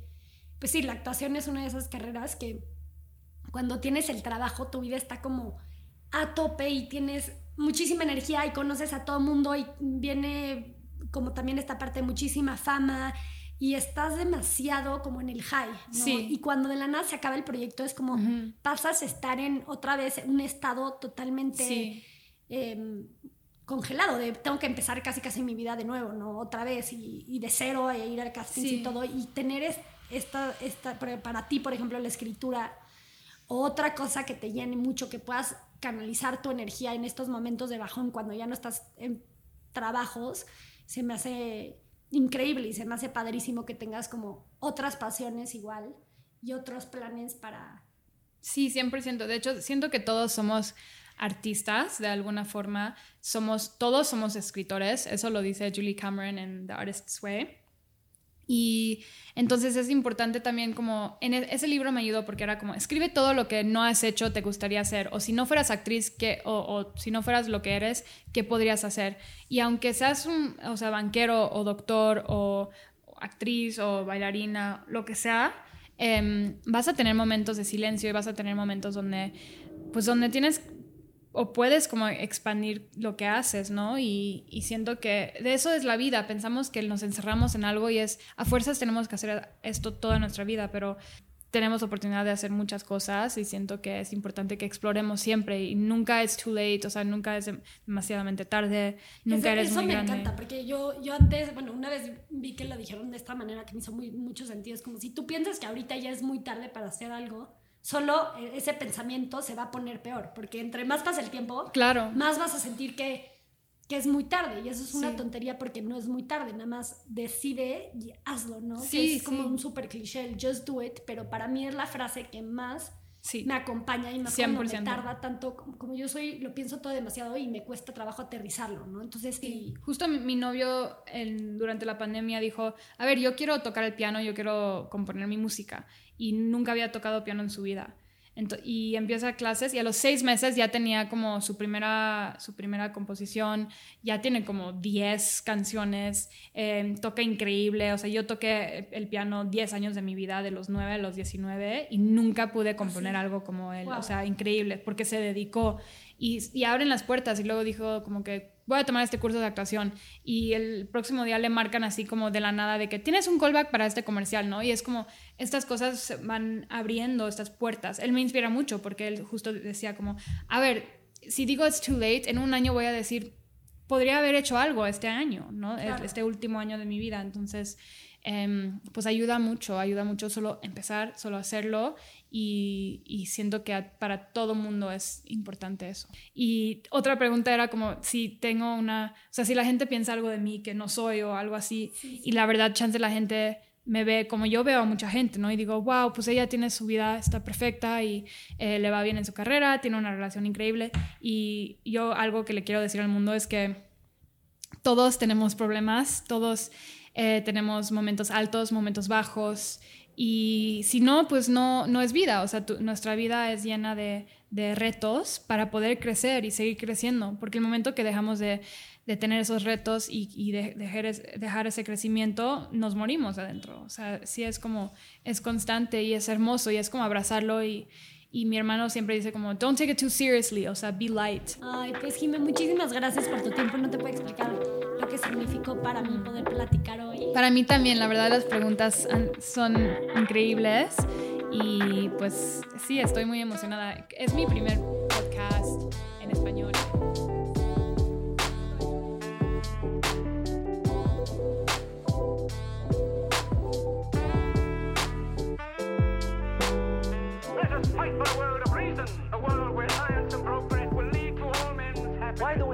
pues sí, la actuación es una de esas carreras que cuando tienes el trabajo, tu vida está como a tope y tienes muchísima energía y conoces a todo mundo y viene como también esta parte de muchísima fama y estás demasiado como en el high, ¿no? Y cuando de la nada se acaba el proyecto es como pasas a estar en otra vez en un estado totalmente em, congelado, de tengo que empezar casi casi mi vida de nuevo, ¿no? Otra vez y, de cero e ir al casting y todo. Y tener esta, esta, para ti, por ejemplo, la escritura otra cosa que te llene mucho, que puedas canalizar tu energía en estos momentos de bajón cuando ya no estás en trabajos, se me hace increíble y se me hace padrísimo que tengas como otras pasiones igual y otros planes para... Sí, 100%. De hecho, siento que todos somos artistas de alguna forma, somos, todos somos escritores, eso lo dice Julie Cameron en The Artist's Way. Y entonces es importante también como, en e, ese libro me ayudó porque era como, escribe todo lo que no has hecho, te gustaría hacer, o si no fueras actriz, ¿qué, o, si no fueras lo que eres, ¿qué podrías hacer? Y aunque seas un, o sea, banquero o doctor o actriz o bailarina, lo que sea, em, vas a tener momentos de silencio y vas a tener momentos donde, pues donde tienes o puedes como expandir lo que haces, ¿no? Y, siento que de eso es la vida. Pensamos que nos encerramos en algo y es, a fuerzas tenemos que hacer esto toda nuestra vida, pero tenemos oportunidad de hacer muchas cosas y siento que es importante que exploremos siempre y nunca es too late, o sea, nunca es demasiadamente tarde, nunca eres eso muy grande. Me encanta, porque yo, yo antes, bueno, una vez vi que lo dijeron de esta manera que me hizo muy, mucho sentido, es como si tú piensas que ahorita ya es muy tarde para hacer algo, solo eh, ese pensamiento se va a poner peor, porque entre más pasa el tiempo, claro. más vas a sentir que, que es muy tarde, y eso es una tontería porque no es muy tarde, nada más decide y hazlo, ¿no? Sí, es como un súper cliché, el just do it, pero para mí es la frase que más me acompaña y más cuando me tarda tanto, como, yo soy, lo pienso todo demasiado y me cuesta trabajo aterrizarlo, ¿no? Entonces, sí. Justo mi, novio durante la pandemia dijo, a ver, yo quiero tocar el piano, yo quiero componer mi música y nunca había tocado piano en su vida. y empieza clases y a los seis meses ya tenía como su primera, su primera composición, ya tiene como 10 canciones, eh, toca increíble, o sea, yo toqué el piano 10 años de mi vida, de los 9 a los 19, y nunca pude componer algo como él, o sea, increíble, porque se dedicó. Y, y abren las puertas y luego dijo como que voy a tomar este curso de actuación y el próximo día le marcan así como de la nada de que tienes un callback para este comercial, ¿no? Y es como estas cosas van abriendo estas puertas. Él me inspira mucho porque él justo decía como, a ver, si digo it's too late, en un año voy a decir, podría haber hecho algo este año, ¿no? Este último año de mi vida. Entonces, Em, pues ayuda mucho, ayuda mucho solo empezar, solo hacerlo y, y siento que para todo mundo es importante eso. Y otra pregunta era como si tengo una, o sea, si la gente piensa algo de mí que no soy o algo así y la verdad chance la gente me ve como yo veo a mucha gente, ¿no? Y digo, wow, pues ella tiene su vida, está perfecta y eh, le va bien en su carrera, tiene una relación increíble. Y yo algo que le quiero decir al mundo es que todos tenemos problemas, todos eh, tenemos momentos altos, momentos bajos, y si no, pues no, no es vida, o sea, nuestra vida es llena de, de, retos para poder crecer y seguir creciendo, porque el momento que dejamos de, de tener esos retos y, y de, dejar, dejar, ese crecimiento, nos morimos adentro, o sea, sí es como, es constante y es hermoso y es como abrazarlo y, y mi hermano siempre dice como, don't take it too seriously, o sea, be light. Ay, pues Jimé, muchísimas gracias por tu tiempo. No te puedo explicar lo que significó para mí poder platicar hoy. Para mí también, la verdad, las preguntas son increíbles. Y pues sí, estoy muy emocionada. Es mi primer podcast en español.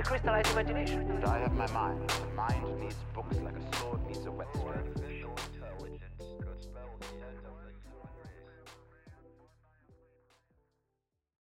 Crystallize imagination. I have my mind. The mind needs books like a sword needs a whetstone.